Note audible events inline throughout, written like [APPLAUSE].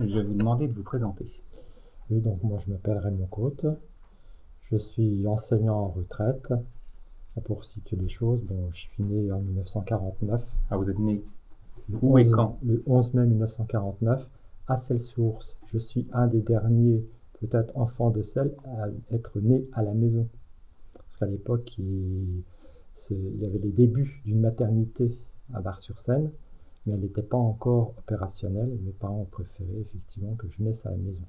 Je vais vous demander de vous présenter. Oui, donc moi je m'appelle Raymond Côte. Je suis enseignant en retraite. Pour situer les choses, bon, je suis né en 1949. Ah, vous êtes né le Où et 11 quand? Le 11 mai 1949 à Celle-Source. Je suis un des derniers, peut-être enfants de Celle, à être né à la maison. Parce qu'à l'époque, il y avait les débuts d'une maternité à Bar-sur-Seine, mais elle n'était pas encore opérationnelle. Mes parents ont préféré effectivement que je naisse à la maison.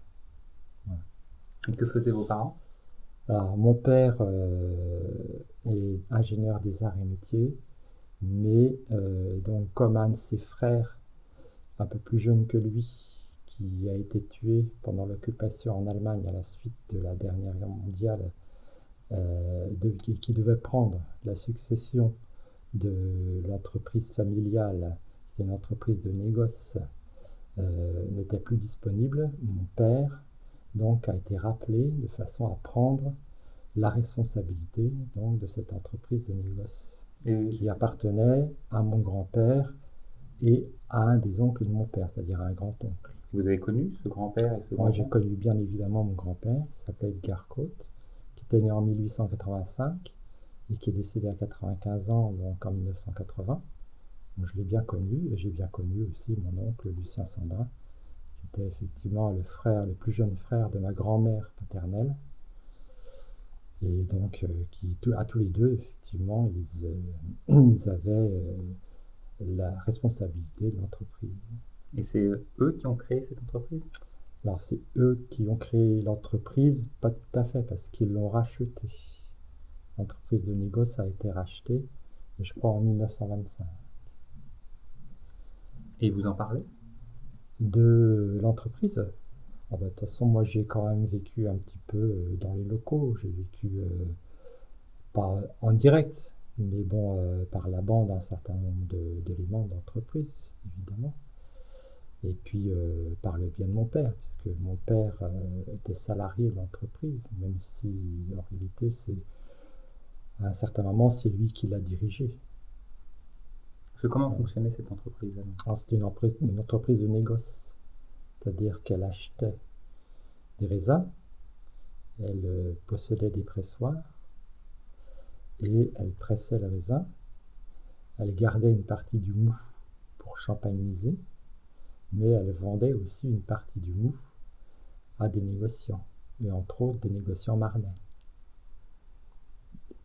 Et que faisaient vos parents? Alors, mon père euh, est ingénieur des arts et métiers, mais euh, donc comme un de ses frères, un peu plus jeune que lui, qui a été tué pendant l'occupation en Allemagne à la suite de la dernière guerre mondiale, euh, de- qui, qui devait prendre la succession de l'entreprise familiale, qui est une entreprise de négoce, euh, n'était plus disponible. Mon père donc a été rappelé de façon à prendre la responsabilité donc de cette entreprise de négoce Et qui appartenait à mon grand-père et à un des oncles de mon père, c'est-à-dire à un grand-oncle. vous avez connu ce grand-père et ce Moi, j'ai connu bien évidemment mon grand-père, qui s'appelait Edgar Côte, qui était né en 1885 et qui est décédé à 95 ans, donc en 1980. Donc, je l'ai bien connu et j'ai bien connu aussi mon oncle Lucien Sandrin, qui était effectivement le frère, le plus jeune frère de ma grand-mère paternelle. Et donc, euh, qui, à tous les deux, effectivement, ils, euh, [CLEARS THROAT] ils avaient euh, la responsabilité de l'entreprise. Et c'est eux qui ont créé cette entreprise? Alors, c'est eux qui ont créé l'entreprise, pas tout à fait, parce qu'ils l'ont rachetée. L'entreprise de négoce a été rachetée, je crois, en 1925. Et vous en parlez De l'entreprise, ah bah, de toute façon, moi, j'ai quand même vécu un petit peu euh, dans les locaux. J'ai vécu, euh, en direct, mais bon, euh, par la bande, un certain nombre d'éléments d'entreprise, évidemment. Et puis, euh, par le bien de mon père, puisque mon père était salarié de l'entreprise, même si, en réalité, c'est à un certain moment, c'est lui qui l'a dirigé. Comment fonctionnait cette entreprise alors? Alors, c'était une entreprise de négoce, c'est-à-dire qu'elle achetait des raisins, elle euh, possédait des pressoirs et elle pressait le raisin. Elle gardait une partie du mou pour champagniser, mais elle vendait aussi une partie du mou à des négociants, et entre autres des négociants marnais.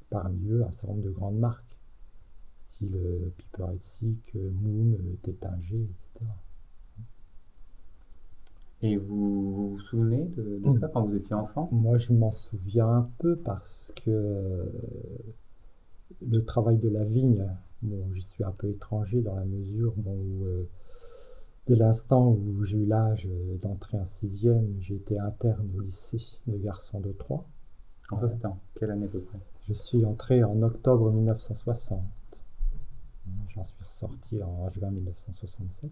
Parmi eux, un certain nombre de grandes marques, style euh, Piper Hexic, euh, Moon, euh, Tétinger, etc. Et vous vous, vous souvenez de, de ça quand vous étiez enfant? Moi, je m'en souviens un peu parce que euh, le travail de la vigne, bon, j'y suis un peu étranger dans la mesure bon, où, euh, dès l'instant où j'ai eu l'âge euh, d'entrer en sixième, j'ai été interne au lycée de garçons de Troyes. Alors ça c'était en quelle année à peu près? Je suis entré en octobre 1960. J'en suis ressorti en juin 1967.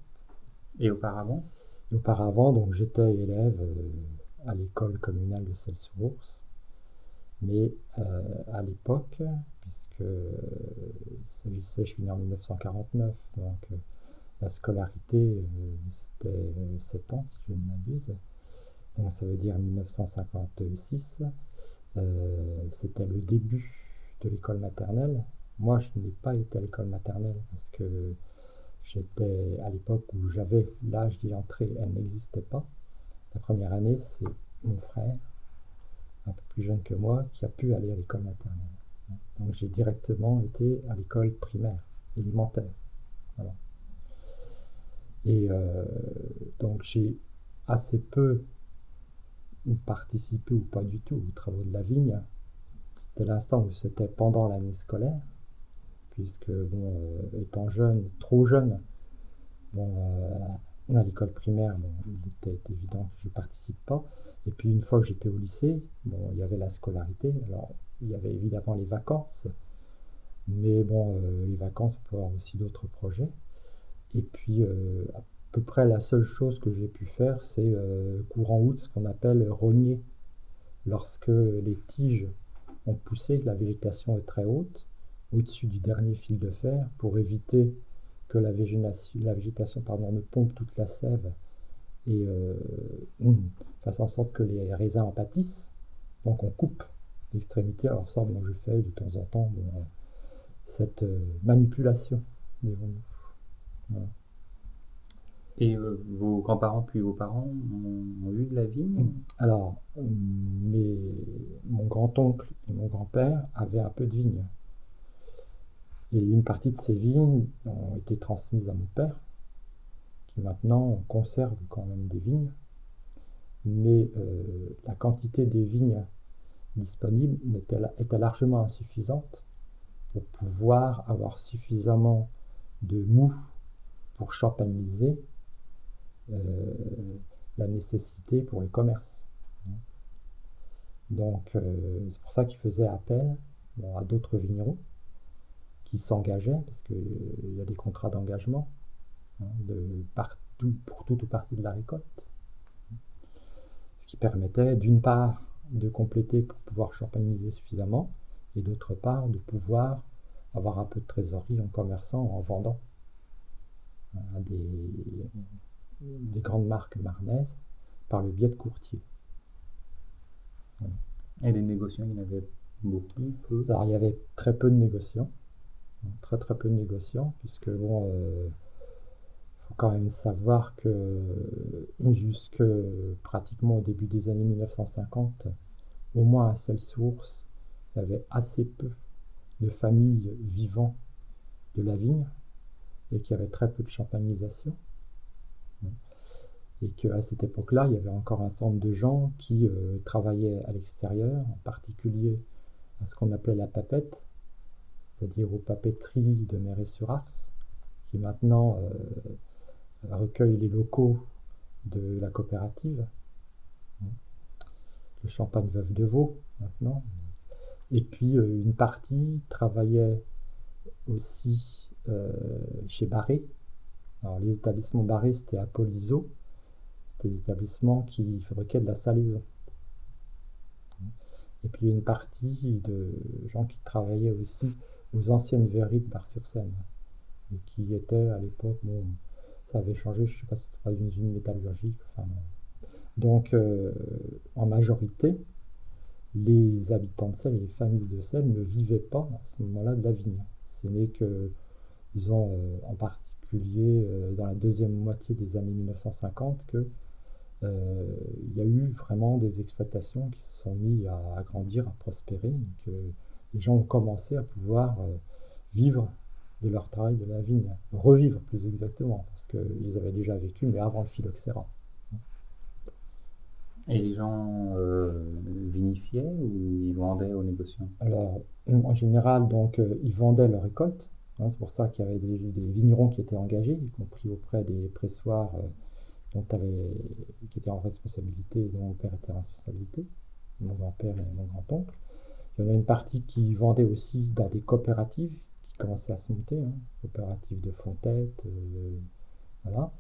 Et auparavant? Et Auparavant, donc j'étais élève euh, à l'école communale de Celles-sur-Ours, mais euh, à l'époque, puisque euh, il s'agissait, je suis né en 1949, donc euh, la scolarité c'était euh, 7 ans si je ne m'abuse, donc ça veut dire 1956, euh, c'était le début de l'école maternelle. Moi, je n'ai pas été à l'école maternelle parce que J'étais à l'époque où j'avais l'âge d'y entrer, elle n'existait pas. La première année, c'est mon frère, un peu plus jeune que moi, qui a pu aller à l'école maternelle. Donc j'ai directement été à l'école primaire, élémentaire. Et euh, donc j'ai assez peu participé ou pas du tout aux travaux de la vigne, dès l'instant où c'était pendant l'année scolaire puisque bon, euh, étant jeune, trop jeune, bon, euh, à l'école primaire, bon, il était évident que je ne participe pas. Et puis une fois que j'étais au lycée, bon, il y avait la scolarité, alors il y avait évidemment les vacances, mais bon, euh, les vacances pour avoir aussi d'autres projets. Et puis à peu près la seule chose que j'ai pu faire, c'est courant août, ce qu'on appelle rogner. Lorsque les tiges ont poussé, la végétation est très haute, au-dessus du dernier fil de fer pour éviter que la végétation, la végétation pardon, ne pompe toute la sève et euh, fasse en sorte que les raisins en pâtissent. Donc on coupe l'extrémité. Alors ça, bon, je fais de temps en temps bon, cette euh, manipulation. Et euh, vos grands-parents puis vos parents ont, eu de la vigne Alors, mes, mon grand-oncle et mon grand-père avaient un peu de vigne. Et une partie de ces vignes ont été transmises à mon père, qui maintenant conserve quand même des vignes. Mais euh, la quantité des vignes disponibles était, largement insuffisante pour pouvoir avoir suffisamment de mou pour champagniser euh, la nécessité pour les commerces? Donc euh, c'est pour ça qu'il faisait appel à d'autres vignerons qui s'engageaient, parce qu'il euh, y a des contrats d'engagement hein, de partout, pour toute ou partie de la récolte. Ce qui permettait d'une part de compléter pour pouvoir champagniser suffisamment, et d'autre part de pouvoir avoir un peu de trésorerie en commerçant, en vendant à hein, des, des grandes marques marnaises par le biais de courtiers. Et des négociants, il y en avait beaucoup peu. Alors il y avait très peu de négociants, très très peu de négociants, puisque bon, euh, faut quand même savoir que jusque pratiquement au début des années 1950, au moins à celle source, il y avait assez peu de familles vivant de la vigne et qu'il y avait très peu de champagnisation. Et qu'à cette époque-là, il y avait encore un certain nombre de gens qui euh, travaillaient à l'extérieur, en particulier à ce qu'on appelait la papette, c'est-à-dire aux papeteries de Méré-sur-Ars, qui maintenant euh, recueillent les locaux de la coopérative, le champagne Veuve de Vaux maintenant. Et puis euh, une partie travaillait aussi chez Barré. Alors les établissements Barré, c'était à Polizo, des établissements qui fabriquaient de la salaison. Et puis une partie de gens qui travaillaient aussi aux anciennes verreries de Bar-sur-Seine, qui étaient à l'époque, bon, ça avait changé, je ne sais pas si c'était pas une usine métallurgique. Enfin, Donc, euh, en majorité, les habitants de Seine et les familles de Seine ne vivaient pas à ce moment-là de la vigne. Ce n'est que, disons, euh, en particulier euh, dans la deuxième moitié des années 1950, que il y a eu vraiment des exploitations qui se sont mis à, grandir, à prospérer, que les gens ont commencé à pouvoir euh, vivre de leur travail de la vigne, revivre plus exactement, parce qu'ils avaient déjà vécu, mais avant le phylloxéra. Et les gens euh, vinifiaient ou ils vendaient aux négociants? Alors, en général, donc, ils vendaient leur récolte. Hein, c'est pour ça qu'il y avait des, des, vignerons qui étaient engagés, y compris auprès des pressoirs dont avais, qui était en responsabilité, dont mon père était en responsabilité, mon grand-père et mon grand-oncle. Il y en a une partie qui vendait aussi dans des coopératives qui commençaient à se monter, hein, coopératives de Fontette, euh, voilà.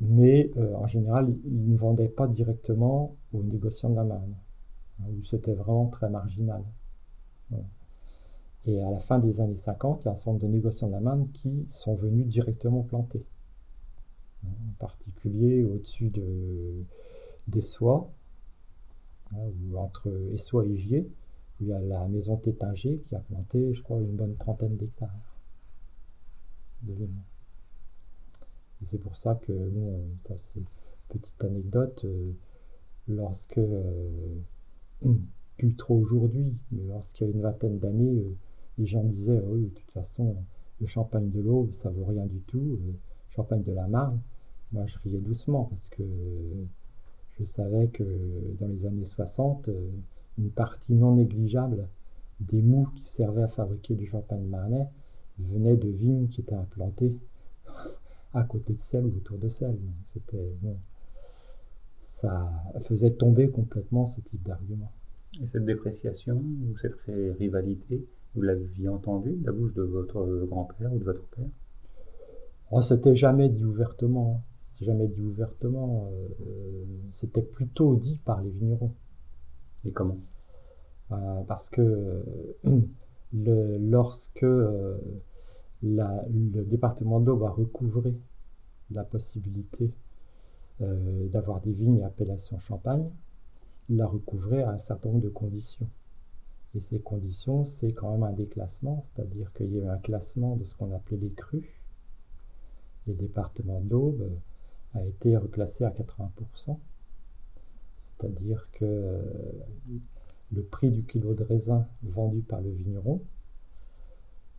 Mais euh, en général, ils ne vendaient pas directement aux négociants de la Marne, hein, où c'était vraiment très marginal. Et à la fin des années 50, il y a un certain nombre de négociants de la Marne qui sont venus directement planter en particulier au-dessus de, des soies, hein, ou entre Essois et Gier, où il y a la maison Tétinger qui a planté, je crois, une bonne trentaine d'hectares de vignes. c'est pour ça que, bon, ça c'est petite anecdote, euh, lorsque, euh, [CLEARS THROAT] plus trop aujourd'hui, mais lorsqu'il y a une vingtaine d'années, euh, les gens disaient, oui, de toute façon, le champagne de l'eau, ça vaut rien du tout, champagne de la Marne, moi je riais doucement parce que je savais que dans les années 60, euh, une partie non négligeable des mous qui servaient à fabriquer du champagne marnais venait de vignes qui étaient implantées [LAUGHS] à côté de celle ou autour de celle. C'était ça faisait tomber complètement ce type d'argument. Et cette dépréciation ou cette rivalité, vous l'aviez entendu de la bouche de votre grand-père ou de votre père? Oh, c'était jamais dit ouvertement. C'était jamais dit ouvertement. Euh, c'était plutôt dit par les vignerons. Et comment? Euh, Parce que euh, lorsque la, le département d'eau va recouvrer la possibilité euh, d'avoir des vignes à appellation champagne, il la recouvrait à un certain nombre de conditions. Et ces conditions, c'est quand même un déclassement, c'est-à-dire qu'il y avait un classement de ce qu'on appelait les crus. Et le département d'Aube a été reclassé à 80%, c'est-à-dire que euh, le prix du kilo de raisin vendu par le vigneron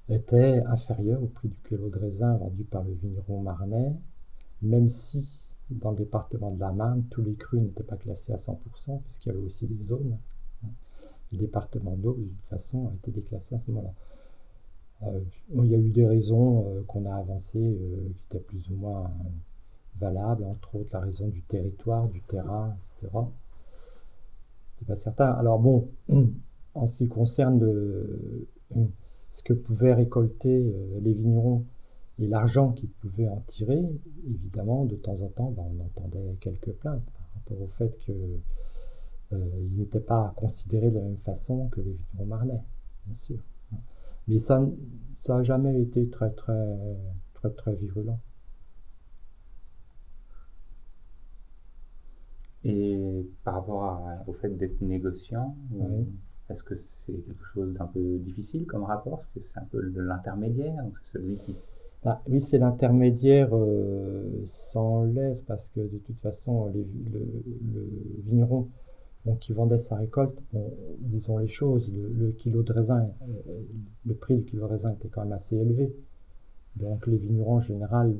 était inférieur au prix du kilo de raisin vendu par le vigneron marnais, même si dans le département de la Marne, tous les crus n'étaient pas classés à 100%, puisqu'il y avait aussi des zones. Le département d'eau, de toute façon, a été déclassé à ce moment-là. Euh, il y a eu des raisons euh, qu'on a avancées qui étaient plus ou moins valables, entre autres la raison du territoire, du terrain, etc. C'est pas certain. Alors bon, [CLEARS THROAT] en ce qui concerne [CLEARS THROAT] ce que pouvaient récolter les vignerons et l'argent qu'ils pouvaient en tirer, évidemment, de temps en temps, ben, on entendait quelques plaintes par rapport au fait qu'ils euh, n'étaient pas considérés de la même façon que les vignerons marnais, bien sûr. Mais ça n'a jamais été très, très, très, très virulent. Et par rapport au fait d'être négociant, est-ce que c'est quelque chose d'un peu difficile comme rapport? Parce que c'est un peu l'intermédiaire, c'est celui qui bah, oui, c'est l'intermédiaire euh, sans l'aide, parce que de toute façon, le, vigneron qui vendait sa récolte, disons les choses, le, kilo de raisin, euh, le prix du kilo de raisin était quand même assez élevé. Donc les vignerons en général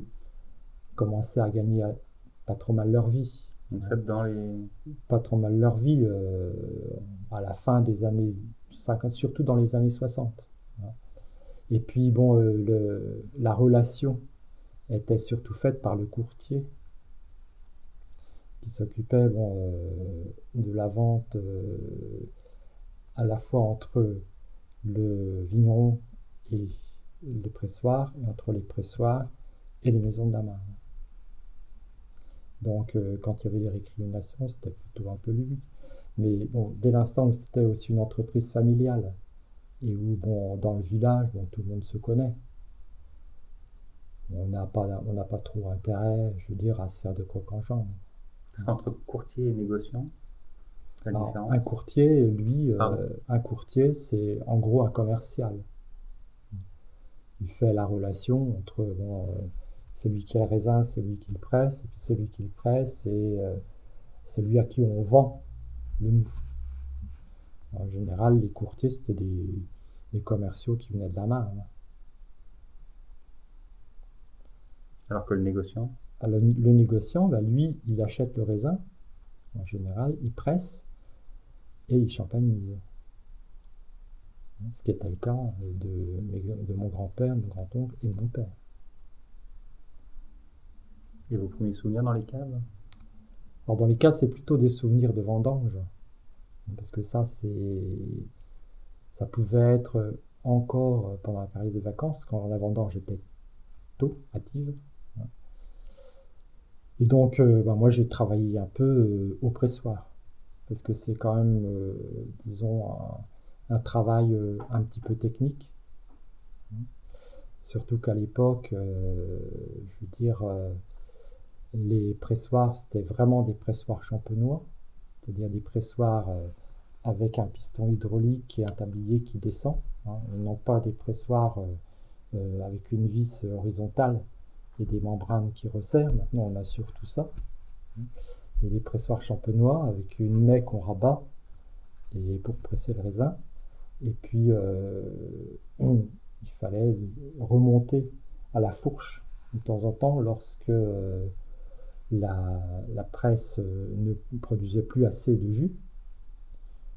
commençaient à gagner pas trop mal leur vie. Dans les... Pas trop mal leur vie euh, à la fin des années 50, surtout dans les années 60. Et puis, bon, euh, la relation était surtout faite par le courtier qui s'occupait bon, euh, de la vente à la fois entre le vigneron et les pressoirs, et entre les pressoirs et les maisons de damas. Donc, quand il y avait les récriminations, c'était plutôt un peu lui. Mais bon, dès l'instant où c'était aussi une entreprise familiale, et où, bon, dans le village, bon, tout le monde se connaît. On n'a pas, on n'a pas trop intérêt, je veux dire, à se faire de coq en jambe. Entre courtier et négociant Un courtier, lui, euh, un courtier, c'est en gros un commercial. Il fait la relation entre bon, euh, celui qui a le raisin, celui qui le presse, et puis celui qui le presse, c'est euh, celui à qui on vend le mou. En général, les courtiers, c'était des, commerciaux qui venaient de la Marne. Alors que le négociant? Le, négociant, bah, lui, il achète le raisin, en général, il presse et il champagnise. Ce qui était le cas de, de mon grand-père, mon grand-oncle et de mon père. Et vos premiers souvenirs dans les caves? Alors dans les caves, c'est plutôt des souvenirs de vendange. Parce que ça, c'est, ça pouvait être encore pendant la période de vacances, quand la vendange était tôt, active. Et donc, euh, bah, moi, j'ai travaillé un peu euh, au pressoir, parce que c'est quand même, euh, disons, un, travail un petit peu technique. Surtout qu'à l'époque, je veux dire, les pressoirs, c'était vraiment des pressoirs champenois c'est-à-dire des pressoirs euh, avec un piston hydraulique et un tablier qui descend, hein, non pas des pressoirs euh, euh, avec une vis horizontale et des membranes qui resserrent. Maintenant, on a surtout ça. Et des pressoirs champenois avec une maie qu'on rabat pour presser le raisin. Et puis, [CLEARS THROAT] il fallait remonter à la fourche de temps en temps lorsque la, presse euh, ne produisait plus assez de jus,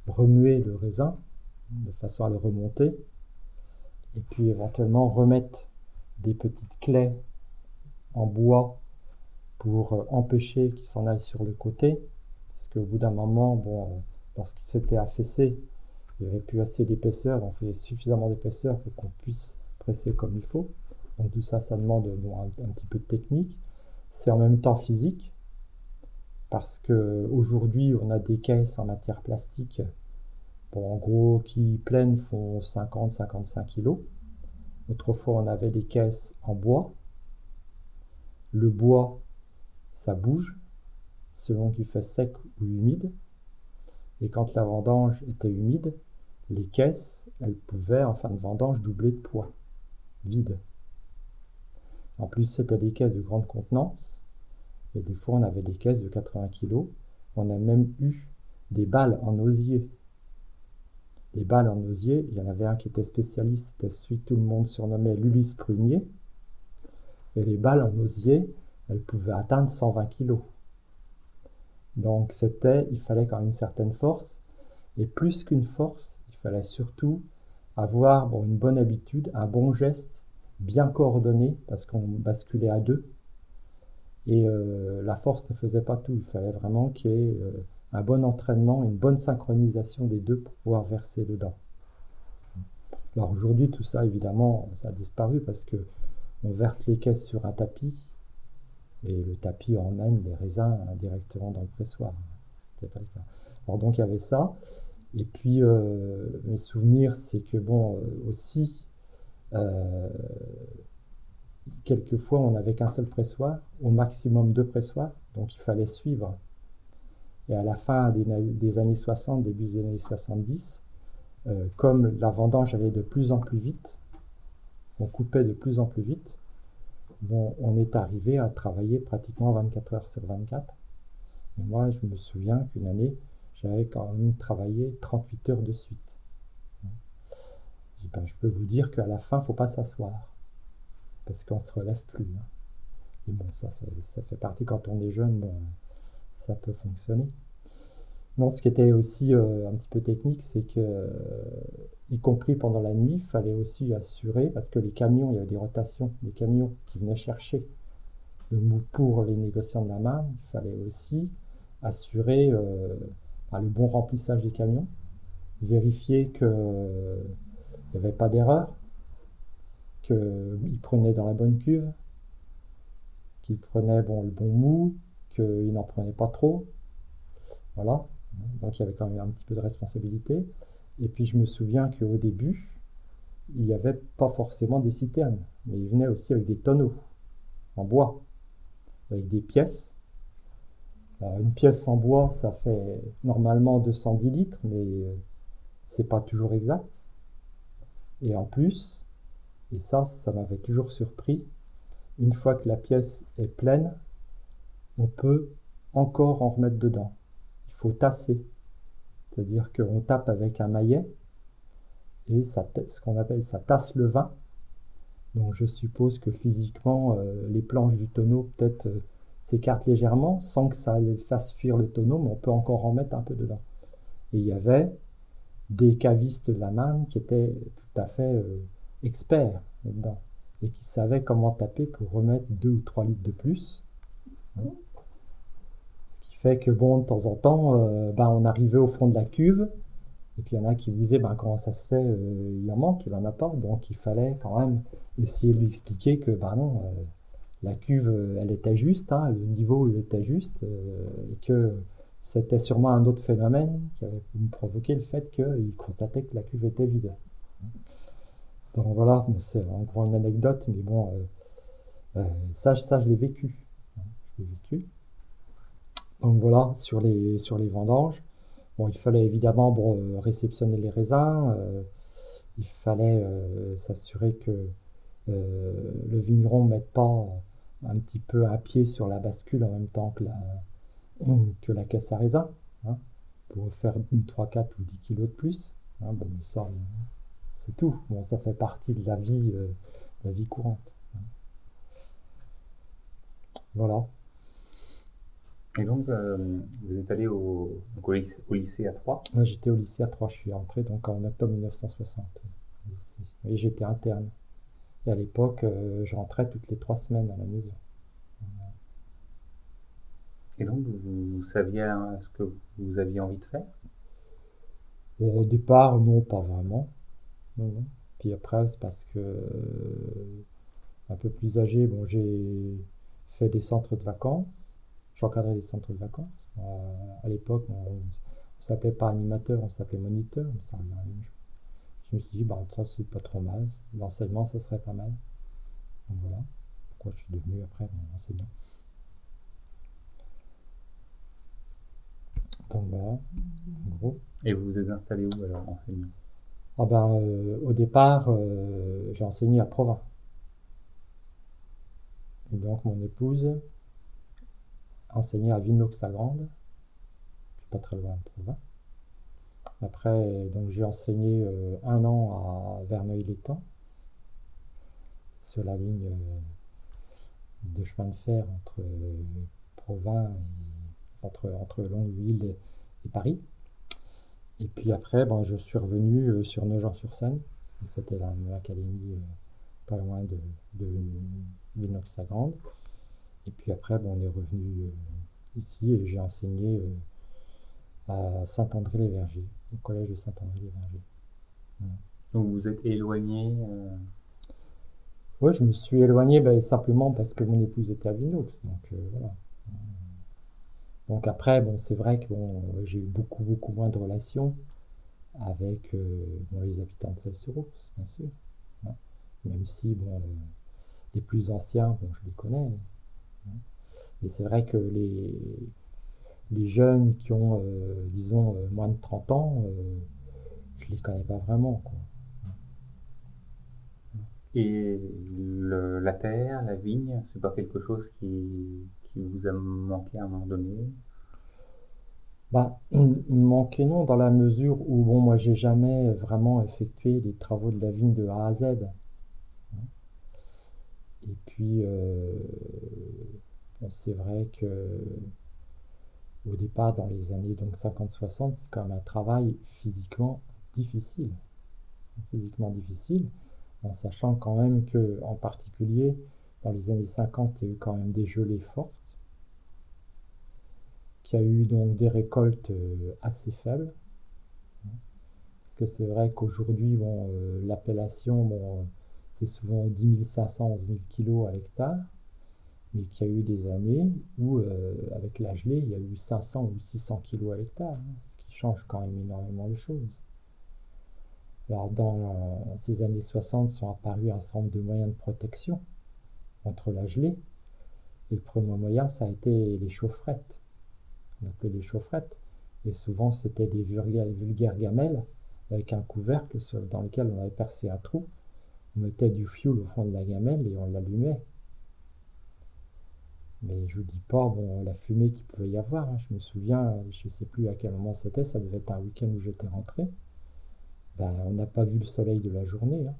remuer le raisin de façon à le remonter, et puis éventuellement remettre des petites clés en bois pour euh, empêcher qu'il s'en aille sur le côté, parce qu'au bout d'un moment, euh, lorsqu'il s'était affaissé, il n'y avait plus assez d'épaisseur, on fait suffisamment d'épaisseur pour qu'on puisse presser comme il faut. Donc tout ça, ça demande un, petit peu de technique c'est en même temps physique, parce qu'aujourd'hui, on a des caisses en matière plastique, en gros, qui pleines font 50-55 kg. Autrefois, on avait des caisses en bois. Le bois, ça bouge, selon qu'il fait sec ou humide. Et quand la vendange était humide, les caisses, elles pouvaient en fin de vendange doubler de poids, vide. En plus, c'était des caisses de grande contenance. Et des fois, on avait des caisses de 80 kg. On a même eu des balles en osier. Des balles en osier, il y en avait un qui était spécialiste, c'était celui que tout le monde surnommait l'Ulysse Prunier. Et les balles en osier, elles pouvaient atteindre 120 kg. Donc c'était, il fallait quand même une certaine force. Et plus qu'une force, il fallait surtout avoir une bonne habitude, un bon geste, bien coordonné, parce qu'on basculait à deux. Et euh, la force ne faisait pas tout. Il fallait vraiment qu'il y ait euh, un bon entraînement, une bonne synchronisation des deux pour pouvoir verser dedans. Alors aujourd'hui, tout ça, évidemment, ça a disparu parce que on verse les caisses sur un tapis et le tapis emmène les raisins directement dans le pressoir. C'était pas le cas. Alors donc il y avait ça. Et puis euh, mes souvenirs, c'est que bon aussi quelquefois on n'avait qu'un seul pressoir, au maximum deux pressoirs, donc il fallait suivre. Et à la fin des, années 60, début des années 70, euh, comme la vendange allait de plus en plus vite, on coupait de plus en plus vite, on est arrivé à travailler pratiquement 24 heures sur 24. Et moi, je me souviens qu'une année, j'avais quand même travaillé 38 heures de suite. Ben, je peux vous dire qu'à la fin, il ne faut pas s'asseoir parce qu'on ne se relève plus. Hein. Mais bon, ça, ça, fait partie quand on est jeune, ça peut fonctionner. Non, ce qui était aussi euh, un petit peu technique, c'est que, euh, y compris pendant la nuit, il fallait aussi assurer, parce que les camions, il y avait des rotations, des camions qui venaient chercher le mou pour les négociants de la main, il fallait aussi assurer euh, le bon remplissage des camions, vérifier qu'il n'y avait pas d'erreur, qu'il prenait dans la bonne cuve, qu'il prenait bon, le bon mou, qu'il n'en prenait pas trop. Voilà. Donc il y avait quand même un petit peu de responsabilité. Et puis je me souviens qu'au début, il n'y avait pas forcément des citernes, mais il venait aussi avec des tonneaux en bois, avec des pièces. une pièce en bois, ça fait normalement 210 litres, mais euh, c'est pas toujours exact. Et en plus, et ça, ça m'avait toujours surpris. Une fois que la pièce est pleine, on peut encore en remettre dedans. Il faut tasser. C'est-à-dire qu'on tape avec un maillet et ça, ce qu'on appelle ça tasse le vin. Donc je suppose que physiquement, euh, les planches du tonneau peut-être euh, s'écartent légèrement sans que ça fasse fuir le tonneau, mais on peut encore en mettre un peu dedans. Et il y avait des cavistes de la main qui étaient à fait euh, expert là-dedans et qui savait comment taper pour remettre 2 ou 3 litres de plus. Ce qui fait que, bon, de temps en temps, euh, ben, on arrivait au fond de la cuve, et puis il y en a qui disaient, ben, comment ça se fait, euh, il en manque, il en a pas, donc il fallait quand même essayer de lui expliquer que, ben non, euh, la cuve, elle était juste, hein, le niveau, il était juste, et que c'était sûrement un autre phénomène qui avait provoqué le fait qu'il constatait que la cuve était vide. Donc voilà, c'est encore une anecdote, mais bon, euh, euh, ça, ça, je l'ai vécu. Je l'ai vécu. Donc voilà, sur les, sur les vendanges. Bon, il fallait évidemment bon, réceptionner les raisins. Euh, il fallait s'assurer que le vigneron ne mette pas un petit peu à pied sur la bascule en même temps que la, que la caisse à raisin, hein, pour faire 3, 4 ou 10 kilos de plus. Hein, bon, ça, c'est tout. Bon, ça fait partie de la vie, euh, la vie courante. Voilà. Et donc, euh, vous êtes allé au, lycée, à Troyes? Moi, j'étais au lycée à Troyes. Je suis entré donc en octobre 1960. Et j'étais interne. Et à l'époque, euh, je rentrais toutes les trois semaines à la maison. Et donc, vous, saviez hein, ce que vous aviez envie de faire? Au départ, non, pas vraiment. Puis après, c'est parce que euh, un peu plus âgé, bon, j'ai fait des centres de vacances. J'encadrais des centres de vacances. Euh, à l'époque, on, ne s'appelait pas animateur, on s'appelait moniteur. Je me suis dit, bah, ça c'est pas trop mal. L'enseignement, ça serait pas mal. Donc voilà. Pourquoi je suis devenu après enseignant. Donc voilà, en gros. Et vous vous êtes installé où alors, enseignant? Ah ben, euh, au départ, euh, j'ai enseigné à Provins. Et donc mon épouse enseignait à Villeneuve-la-Grande, pas très loin de Provins. Après, j'ai enseigné euh, un an à Verneuil-l'Étang, sur la ligne de chemin de fer entre Provins et entre, entre Longueville et, Paris. Et puis après, bon, je suis revenu sur Nogent-sur-Seine, c'était l'académie pas loin de, de Villeneuve-la-Grande. Et puis après, bon, on est revenu ici et j'ai enseigné à Saint-André-les-Vergers, au collège de Saint-André-les-Vergers. Donc vous êtes éloigné euh, Oui, je me suis éloigné ben, simplement parce que mon épouse était à Vinox. Donc euh, voilà. Donc après, bon, c'est vrai que bon, j'ai eu beaucoup, beaucoup moins de relations avec euh, les habitants de Celles-sur-Ours, bien sûr. Hein. Même si, bon, les plus anciens, bon, je les connais. Hein. Mais c'est vrai que les, les jeunes qui ont, euh, disons, euh, moins de 30 ans, euh, je les connais pas vraiment. Et la terre, la vigne, c'est pas quelque chose qui, vous a manqué à un moment donné bah, manqué non, dans la mesure où, bon, moi, j'ai jamais vraiment effectué les travaux de la vigne de A à Z. Et puis, c'est vrai que au départ, dans les années 50-60, c'est quand même un travail physiquement difficile. Physiquement difficile, en sachant quand même que, en particulier, dans les années 50, il y a eu quand même des gelées fortes, qu'il y a eu donc des récoltes euh, assez faibles. Parce que c'est vrai qu'aujourd'hui, bon, euh, l'appellation, bon, c'est souvent 10 500, 11 000 kg à l'hectare mais qu'il y a eu des années où, euh, avec la gelée, il y a eu 500 ou 600 kg à l'hectare, hein, ce qui change quand même énormément les choses. Alors, dans ces années 60, sont apparus un certain nombre de moyens de protection contre la gelée. Et le premier moyen, ça a été les chaufferettes. On appelait les chaufferettes. Et souvent, c'était des vulgaires gamelles avec un couvercle dans lequel on avait percé un trou. On mettait du fioul au fond de la gamelle et on l'allumait. Mais je vous dis pas bon, la fumée qu'il pouvait y avoir. Hein. Je me souviens, je ne sais plus à quel moment c'était, ça devait être un week-end où j'étais rentré. Ben, on n'a pas vu le soleil de la journée, hein,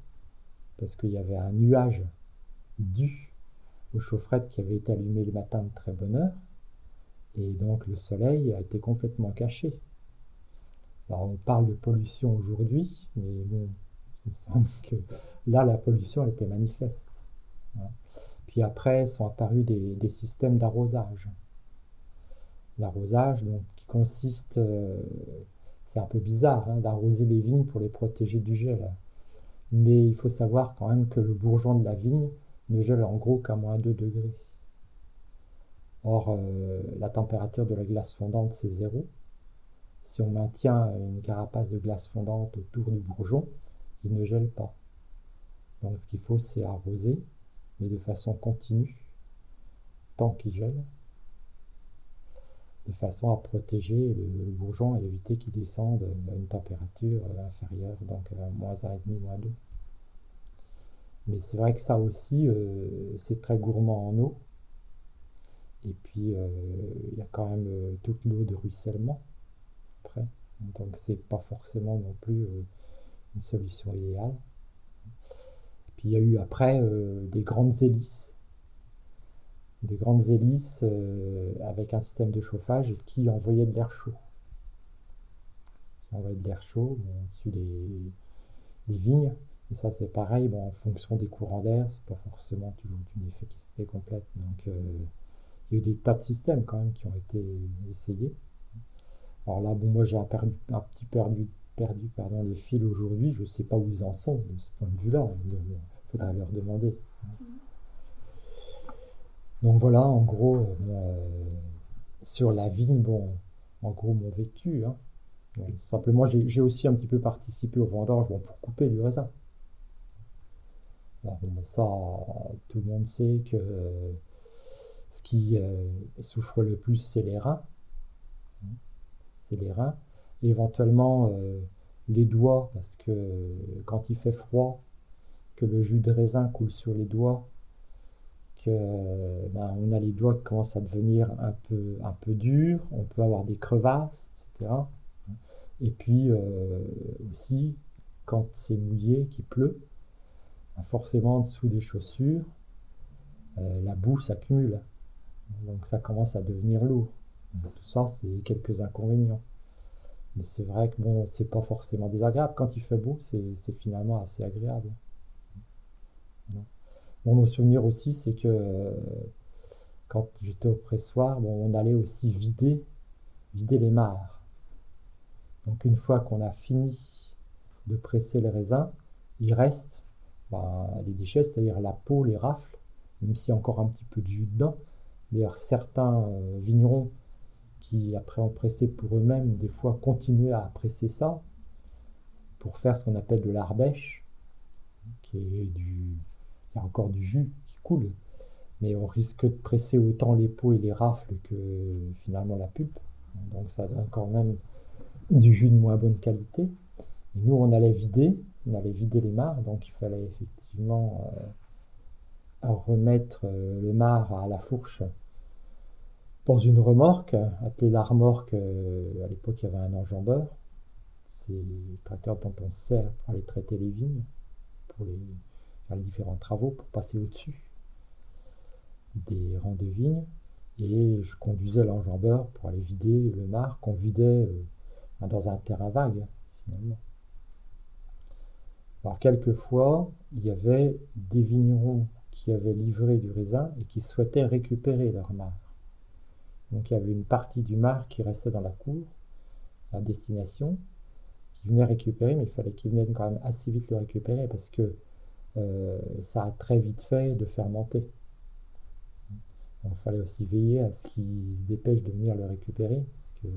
parce qu'il y avait un nuage dû aux chaufferettes qui avait été allumé le matin de très bonne heure. Et donc le soleil a été complètement caché. Alors on parle de pollution aujourd'hui, mais bon, il me semble que là la pollution était manifeste. Puis après sont apparus des, systèmes d'arrosage. L'arrosage, qui consiste, euh, c'est un peu bizarre, hein, d'arroser les vignes pour les protéger du gel. Mais il faut savoir quand même que le bourgeon de la vigne ne gèle en gros qu'à moins 2 degrés. Or, euh, la température de la glace fondante, c'est zéro. Si on maintient une carapace de glace fondante autour du bourgeon, il ne gèle pas. Donc ce qu'il faut, c'est arroser mais de façon continue, tant qu'il gèle, de façon à protéger le, bourgeon et éviter qu'il descende à une température inférieure, donc à moins 1,5, moins 2. Mais c'est vrai que ça aussi, euh, c'est très gourmand en eau. Et puis, euh, il y a quand même euh, toute l'eau de ruissellement après. Donc, c'est pas forcément non plus une solution idéale il y a eu après euh, des grandes hélices. Des grandes hélices euh, avec un système de chauffage qui envoyait de l'air chaud. Qui envoyait de l'air chaud au-dessus des, vignes. Et ça, c'est pareil, bon, en fonction des courants d'air, c'est pas forcément toujours une efficacité complète. Donc, euh, il y a eu des tas de systèmes quand même qui ont été essayés. Alors là, bon, moi j'ai un, petit perdu, perdu pardon, les fils aujourd'hui, je ne sais pas où ils en sont de ce point de vue-là à leur demander. Donc voilà, en gros, euh, sur la vie, bon, en gros, mon vécu. Hein. simplement, j'ai aussi un petit peu participé au vendange pour couper du raisin. ça, tout le monde sait que ce qui euh, souffre le plus, c'est les reins. C'est les reins, éventuellement euh, les doigts, parce que quand il fait froid, que le jus de raisin coule sur les doigts, que ben, on a les doigts qui commencent à devenir un peu, un peu durs, on peut avoir des crevasses, etc. Et puis euh, aussi, quand c'est mouillé, qu'il pleut, ben, forcément en dessous des chaussures, euh, la boue s'accumule. Donc ça commence à devenir lourd. tout ça, c'est quelques inconvénients. Mais c'est vrai que bon, c'est pas forcément désagréable. Quand il fait beau, c'est finalement assez agréable. mon souvenir aussi, c'est que euh, quand j'étais au pressoir, bon, on allait aussi vider, vider les mares. Donc une fois qu'on a fini de presser les raisins, il reste ben, les déchets, c'est-à-dire la peau, les rafles, même s'il y a encore un petit peu de jus dedans. D'ailleurs, certains euh, vignerons qui, après ont pressé pour eux-mêmes, des fois continuaient à presser ça pour faire ce qu'on appelle de l'arbèche, qui est du. Il y a encore du jus qui coule, mais on risque de presser autant les peaux et les rafles que finalement la pulpe. Donc ça donne quand même du jus de moins bonne qualité. Et nous, on allait vider, on allait vider les mares, donc il fallait effectivement euh, remettre euh, le marc à la fourche dans une remorque, appelée la remorque, euh, à l'époque il y avait un enjambeur, c'est le tracteur dont on sert pour aller traiter les vignes, pour les, faire les différents travaux, pour passer au-dessus des rangs de vignes, et je conduisais l'enjambeur pour aller vider le marc qu'on vidait euh, dans un terrain vague, finalement. Alors quelquefois, il y avait des vignerons qui avaient livré du raisin et qui souhaitaient récupérer leur marc. Donc il y avait une partie du marc qui restait dans la cour, à destination, qui venait récupérer, mais il fallait qu'il vienne quand même assez vite le récupérer parce que euh, ça a très vite fait de fermenter. Il fallait aussi veiller à ce qu'il se dépêche de venir le récupérer, parce que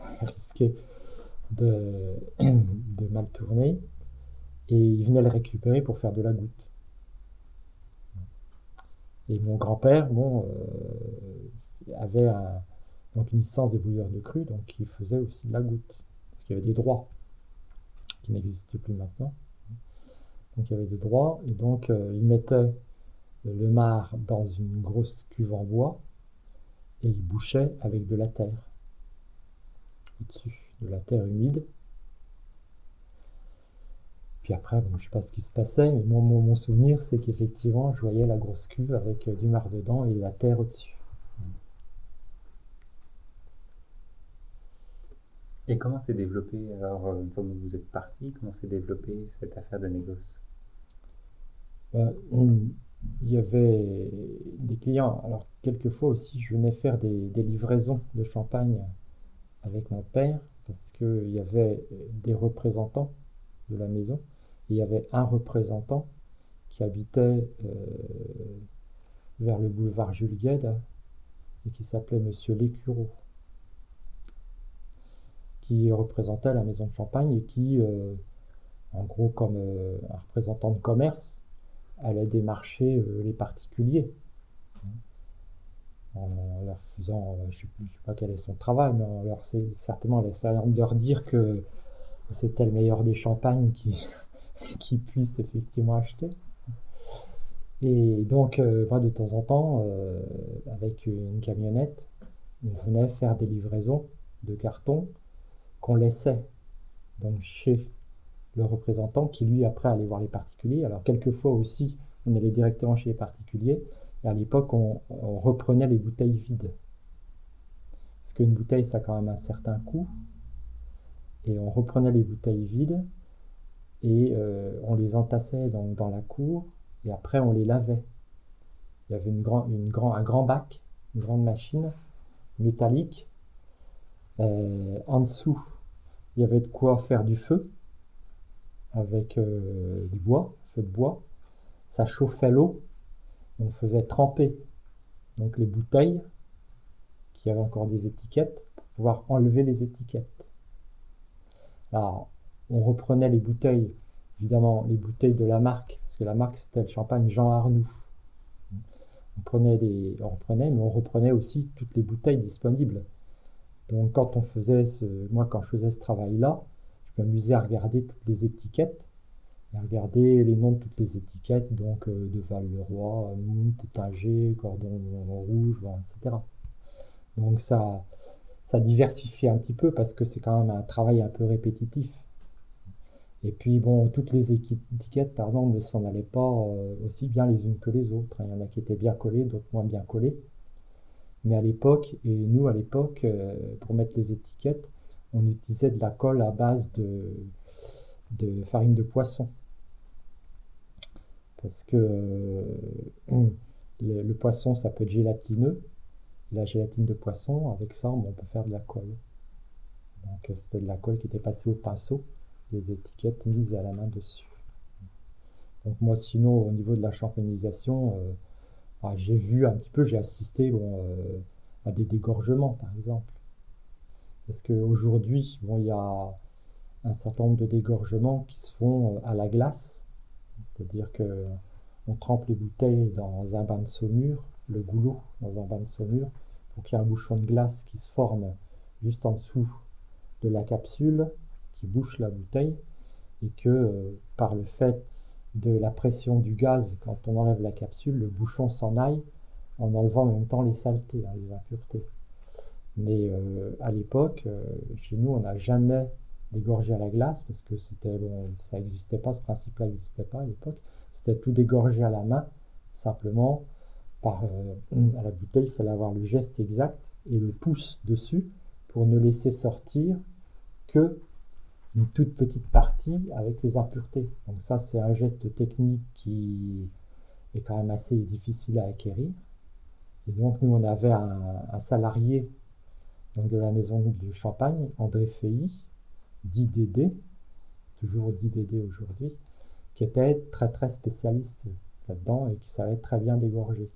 [LAUGHS] ça risquait [CLEARS THROAT] de, mal tourner. Et il venait le récupérer pour faire de la goutte. Et mon grand-père, euh, avait donc une licence de bouilleur de cru, donc il faisait aussi de la goutte, parce qu'il y avait des droits qui n'existent plus maintenant. Donc il y avait des droits, et donc euh, il mettait le marc dans une grosse cuve en bois, et il bouchait avec de la terre au-dessus, de la terre humide. Puis après, bon, je ne sais pas ce qui se passait, mais mon, mon souvenir, c'est qu'effectivement, je voyais la grosse cuve avec du marc dedans et la terre au-dessus. Et comment s'est développé, alors, euh, une fois que vous êtes parti, comment s'est développé cette affaire de négoce? Bah, Il y avait des clients. Alors, quelquefois aussi, je venais faire des, livraisons de champagne avec mon père, parce qu'il y avait des représentants de la maison. il y avait un représentant qui habitait euh, vers le boulevard Jules Gued et qui s'appelait Monsieur Lécureau qui représentait la maison de Champagne et qui, euh, en gros, comme euh, un représentant de commerce, allait démarcher les particuliers. En leur faisant, je ne sais, pas quel est son travail, mais en leur certainement de leur dire que c'était le meilleur des champagnes [LAUGHS] qui, puissent effectivement acheter. Et donc, moi, de temps en temps, avec une camionnette, on venait faire des livraisons de cartons qu'on laissait donc chez le représentant qui lui après allait voir les particuliers. Alors quelquefois aussi on allait directement chez les particuliers et à l'époque on, reprenait les bouteilles vides. Parce qu'une bouteille ça a quand même un certain coût et on reprenait les bouteilles vides et euh, on les entassait dans la cour et après on les lavait. Il y avait un grand bac, une grande machine métallique euh, en dessous, il y avait de quoi faire du feu avec euh, du bois, feu de bois. Ça chauffait l'eau. On faisait tremper donc les bouteilles qui avaient encore des étiquettes pour pouvoir enlever les étiquettes. Alors, on reprenait les bouteilles, évidemment les bouteilles de la marque, parce que la marque c'était le champagne Jean Arnoux. On prenait on reprenait, mais on reprenait aussi toutes les bouteilles disponibles Donc quand on faisait ce, moi quand je faisais ce travail-là, je m'amusais à regarder toutes les étiquettes, à regarder les noms de toutes les étiquettes, donc euh, de Val-le-Roi, Étinger, Cordon Rouge, etc. Donc ça, ça diversifie un petit peu parce que c'est quand même un travail un peu répétitif. Et puis bon, toutes les étiquettes, pardon, ne s'en allaient pas euh, aussi bien les unes que les autres. Il y en a qui étaient bien collées, d'autres moins bien collées. Mais à l'époque, et nous à l'époque, euh, pour mettre les étiquettes, on utilisait de la colle à base de, de farine de poisson. Parce que euh, le, poisson, ça peut être gélatineux. La gélatine de poisson, avec ça, on peut faire de la colle. Donc c'était de la colle qui était passée au pinceau, les étiquettes mises à la main dessus. Donc moi, sinon, au niveau de la champagnisation, euh, ah, j'ai vu un petit peu, j'ai assisté euh, à des dégorgements, par exemple. Parce qu'aujourd'hui, bon, il y a un certain nombre de dégorgements qui se font euh, à la glace. C'est-à-dire que on trempe les bouteilles dans un bain de saumure, le goulot dans un bain de saumure, pour qu'il y ait un bouchon de glace qui se forme juste en dessous de la capsule, qui bouche la bouteille, et que euh, par le fait de la pression du gaz, quand on enlève la capsule, le bouchon s'en aille en enlevant en même temps les saletés, hein, les impuretés. Mais euh, à l'époque, euh, chez nous, on n'a jamais dégorgé à la glace parce que c'était ça n'existait pas, ce principe-là n'existait pas à l'époque. C'était tout dégorgé à la main, simplement euh, à la bouteille, il fallait avoir le geste exact et le pouce dessus pour ne laisser sortir que une toute petite partie avec les impuretés. Donc ça, c'est un geste technique qui est quand même assez difficile à acquérir. Et donc nous, on avait un, salarié de la maison du Champagne, André Feuilly, dit Dédé, toujours dit Dédé aujourd'hui, qui était très très spécialiste là-dedans et qui savait très bien dégorger.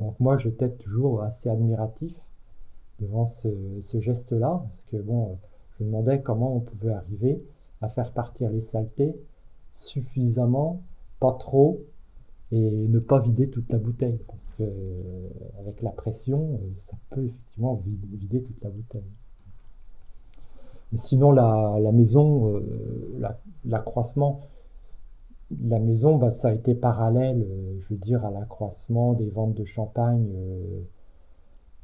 Donc moi, j'étais toujours assez admiratif devant ce, geste-là, parce que bon, je me demandais comment on pouvait arriver à faire partir les saletés suffisamment, pas trop, et ne pas vider toute la bouteille. Parce que euh, avec la pression, euh, ça peut effectivement vider toute la bouteille. Mais sinon, la, maison, euh, l'accroissement, la, maison, bah, ça a été parallèle, je veux dire, à l'accroissement des ventes de champagne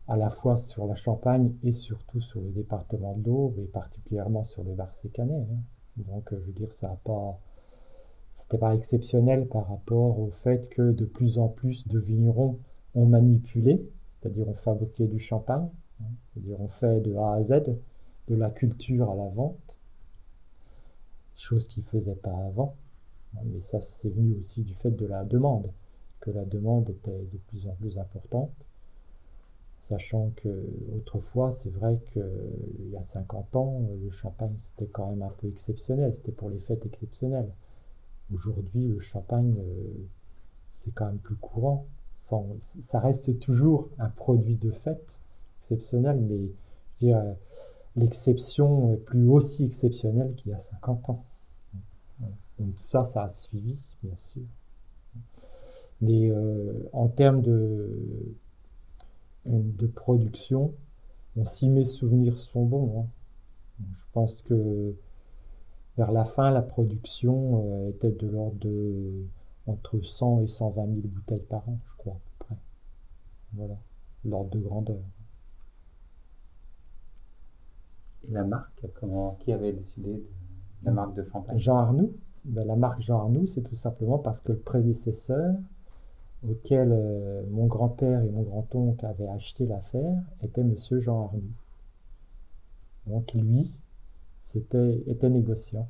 à la fois sur la Champagne et surtout sur le département de l'Aube et particulièrement sur le Var-Sécanet. Hein. Donc, euh, je veux dire, ça n'a pas, c'était pas exceptionnel par rapport au fait que de plus en plus de vignerons ont manipulé, c'est-à-dire ont fabriqué du champagne, hein. c'est-à-dire ont fait de A à Z, de la culture à la vente, chose qu'ils ne faisaient pas avant. Hein. Mais ça, c'est venu aussi du fait de la demande, que la demande était de plus en plus importante sachant que autrefois, c'est vrai qu'il y a 50 ans, le champagne c'était quand même un peu exceptionnel, c'était pour les fêtes exceptionnelles. Aujourd'hui, le champagne, euh, c'est quand même plus courant. ça reste toujours un produit de fête exceptionnel, mais l'exception est plus aussi exceptionnelle qu'il y a 50 ans. Donc ça, ça a suivi, bien sûr. Mais euh, en termes de, de production, bon, si mes souvenirs sont bons, hein. je pense que vers la fin, la production euh, était de l'ordre de entre 100 et 120 000 bouteilles par an, je crois, à peu près. Voilà, l'ordre de grandeur. Et la marque, comment, qui avait décidé de la marque de champagne? Jean Arnoux. Ben, la marque Jean Arnoux, c'est tout simplement parce que le prédécesseur auquel euh, mon grand-père et mon grand-oncle avaient acheté l'affaire était monsieur Jean Arnoux. Donc lui, c'était, était négociant.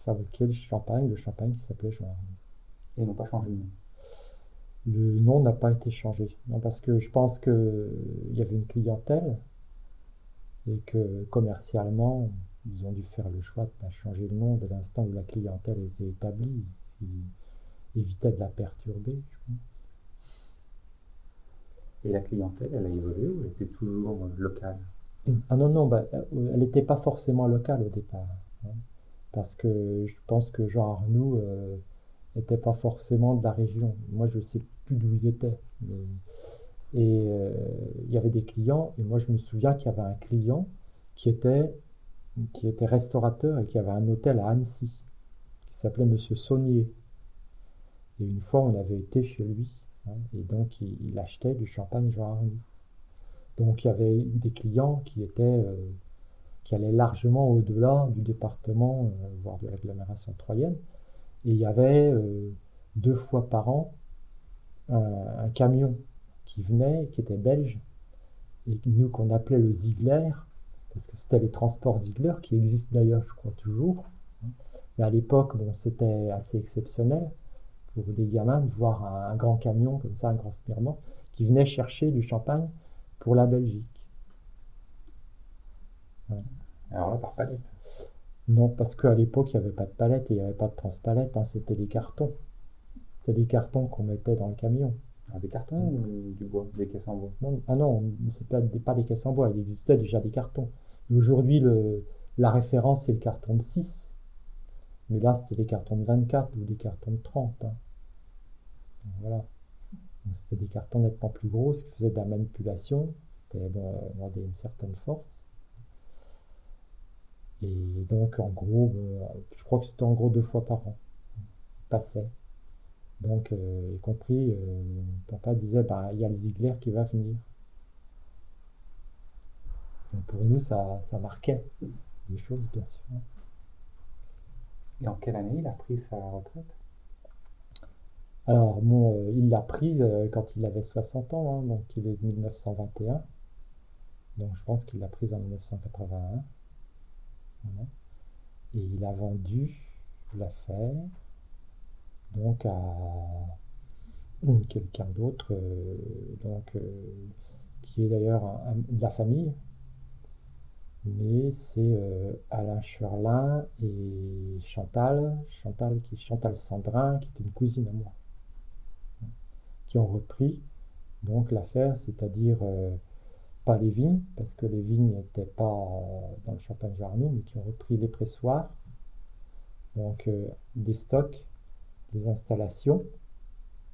Il fabriquait le champagne, le champagne qui s'appelait Jean Arnoux. Et ils n'ont pas changé le nom Le nom n'a pas été changé. Non, parce que je pense qu'il y avait une clientèle et que commercialement, ils ont dû faire le choix de pas changer le nom de l'instant où la clientèle était établie évitait de la perturber, je pense. Et la clientèle, elle a évolué ou elle était toujours locale? Ah non, non, bah, euh, elle n'était pas forcément locale au départ. Hein. parce que je pense que Jean Arnoux n'était euh, pas forcément de la région. Moi, je ne sais plus d'où il était. Mais, Et euh, il y avait des clients, et moi je me souviens qu'il y avait un client qui était, qui était restaurateur et qui avait un hôtel à Annecy, qui s'appelait Monsieur Saunier. Et une fois, on avait été chez lui, hein, et donc il, achetait du champagne Jean. Donc il y avait des clients qui étaient, euh, qui allaient largement au-delà du département, euh, voire de l'agglomération troyenne. Et il y avait deux fois par an un camion qui venait, qui était belge, et nous qu'on appelait le Ziegler, parce que c'était les transports Ziegler, qui existent d'ailleurs, je crois, toujours. Mais à l'époque, bon, c'était assez exceptionnel pour des gamins de voir un, grand camion comme ça, un grand spirement, qui venait chercher du champagne pour la Belgique. Alors là, par palette Non, parce qu'à l'époque, il n'y avait pas de palette et il n'y avait pas de transpalette, hein, c'était des cartons. C'était des cartons qu'on mettait dans le camion. Ah, des cartons ou du bois Des caisses en bois? Non, Ah non, c'est pas, pas des caisses en bois, il existait déjà des cartons. Aujourd'hui, la référence, c'est le carton de 6. Mais là, c'était des cartons de 24 ou des cartons de 30. Hein. Voilà. C'était des cartons nettement plus gros, ce qui faisait de la manipulation. C'était bon, une certaine force. Et donc, en gros, je crois que c'était en gros deux fois par an. Passait. Donc, euh, y compris, euh, papa disait, bah, il y a le Ziegler qui va venir. Pour nous, ça, ça marquait les choses, bien sûr. Et en quelle année il a pris sa retraite? Alors, bon, euh, il l'a pris quand il avait 60 ans, hein, donc il est de 1921. Donc je pense qu'il l'a prise en 1981. Et il a vendu l'affaire donc à quelqu'un d'autre, euh, donc euh, qui est d'ailleurs de la famille, mais c'est euh, Alain Cherlin et Chantal, Chantal qui Chantal Sandrin, qui est une cousine à moi, qui ont repris donc l'affaire, c'est-à-dire pas les vignes, parce que les vignes n'étaient pas dans le champagne Jarnou, mais qui ont repris les pressoirs, donc des stocks les installations,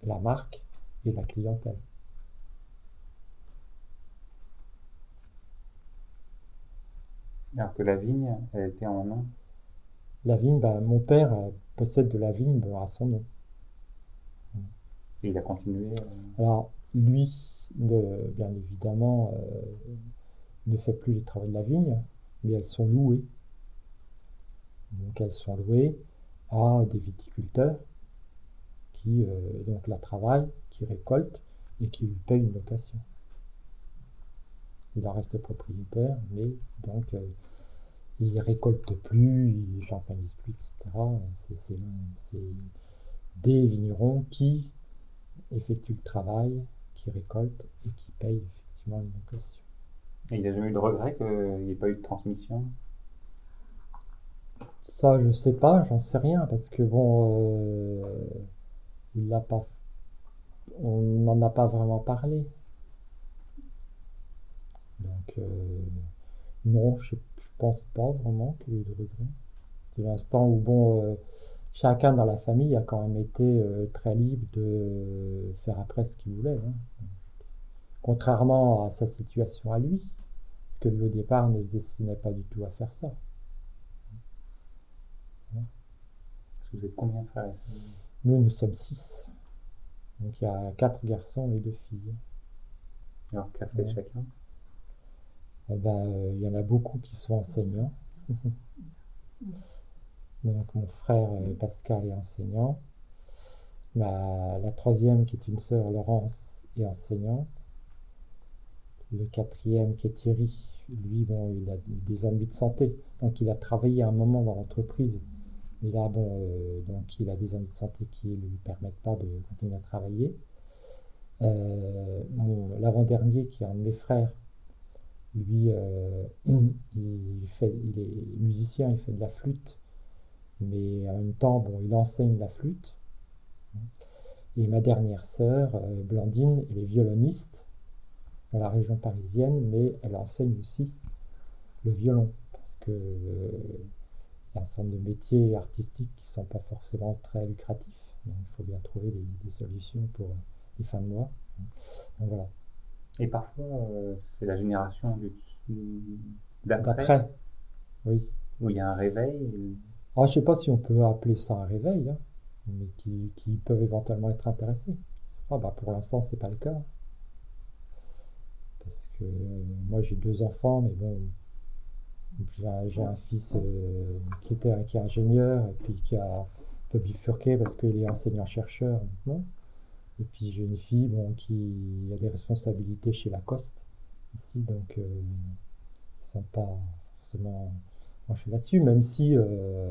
la marque et la clientèle. Alors que la vigne, elle était en nom La vigne, ben, mon père euh, possède de la vigne à son nom. Et il a continué euh, Alors, lui, bien évidemment, euh, ne fait plus les travaux de la vigne, mais elles sont louées. Donc, elles sont louées à des viticulteurs qui euh, donc la travaille, qui récolte et qui lui paye une location. Il en reste propriétaire, mais donc euh, il récolte plus, il champagnise plus, etc. C'est des vignerons qui effectuent le travail, qui récoltent et qui payent effectivement une location. Et il n'a jamais eu de regret qu'il n'y ait pas eu de transmission? Ça, je sais pas, j'en sais rien, parce que bon, euh, il l'a pas, on n'en a pas vraiment parlé. Donc, euh, non, je, je pense pas vraiment qu'il y ait eu de regret. De l'instant où, bon, euh, chacun dans la famille a quand même été euh, très libre de faire après ce qu'il voulait. Hein. Contrairement à sa situation à lui, parce que lui au départ ne se destinait pas du tout à faire ça. Est-ce que vous êtes combien de frères et nous, nous sommes six. Donc il y a quatre garçons et deux filles. Alors, qu'a fait chacun? Eh ben, Il y en a beaucoup qui sont enseignants. [LAUGHS] Donc mon frère euh, Pascal est enseignant. la troisième, qui est une sœur, Laurence, est enseignante. Le quatrième, qui est Thierry, lui, bon, il a des ennuis de santé. Donc il a travaillé un moment dans l'entreprise mais là, bon, euh, donc il a des ennuis de santé qui ne lui permettent pas de continuer à travailler. Euh, l'avant-dernier, qui est un de mes frères, lui, euh, il, fait, il est musicien, il fait de la flûte, mais en même temps, bon, il enseigne la flûte. Et ma dernière sœur, Blandine, elle est violoniste dans la région parisienne, mais elle enseigne aussi le violon, parce que il y a un certain nombre de métiers artistiques qui ne sont pas forcément très lucratifs. Donc il faut bien trouver des, solutions pour les fins de mois. Donc voilà. Et parfois, euh, c'est la génération du, d'après, D'après, oui. où il y a un réveil. Alors, je sais pas si on peut appeler ça un réveil, hein, mais qui, qui peuvent éventuellement être intéressés. Ah, bah, pour l'instant, c'est pas le cas. Parce que euh, moi, j'ai deux enfants, mais bon, j'ai un, j'ai un fils euh, qui, était, qui est ingénieur et puis qui a un peu bifurqué parce qu'il est enseignant-chercheur maintenant. Et puis j'ai une fille bon, qui a des responsabilités chez Lacoste ici, donc euh, ils sont pas forcément branchés là-dessus, même si, euh,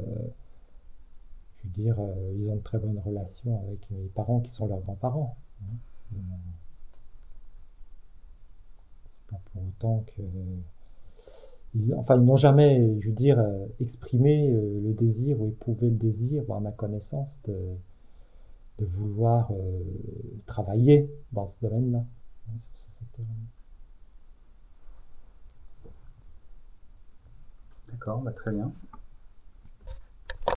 je veux dire, euh, ils ont de très bonnes relations avec mes parents qui sont leurs grands-parents. hein. C'est pas pour autant que ils- enfin, ils n'ont jamais, je veux dire, exprimé le désir ou éprouvé le désir, à ma connaissance, de, de vouloir euh, travailler dans ce domaine-là, hein, sur ce. D'accord, bah, très bien.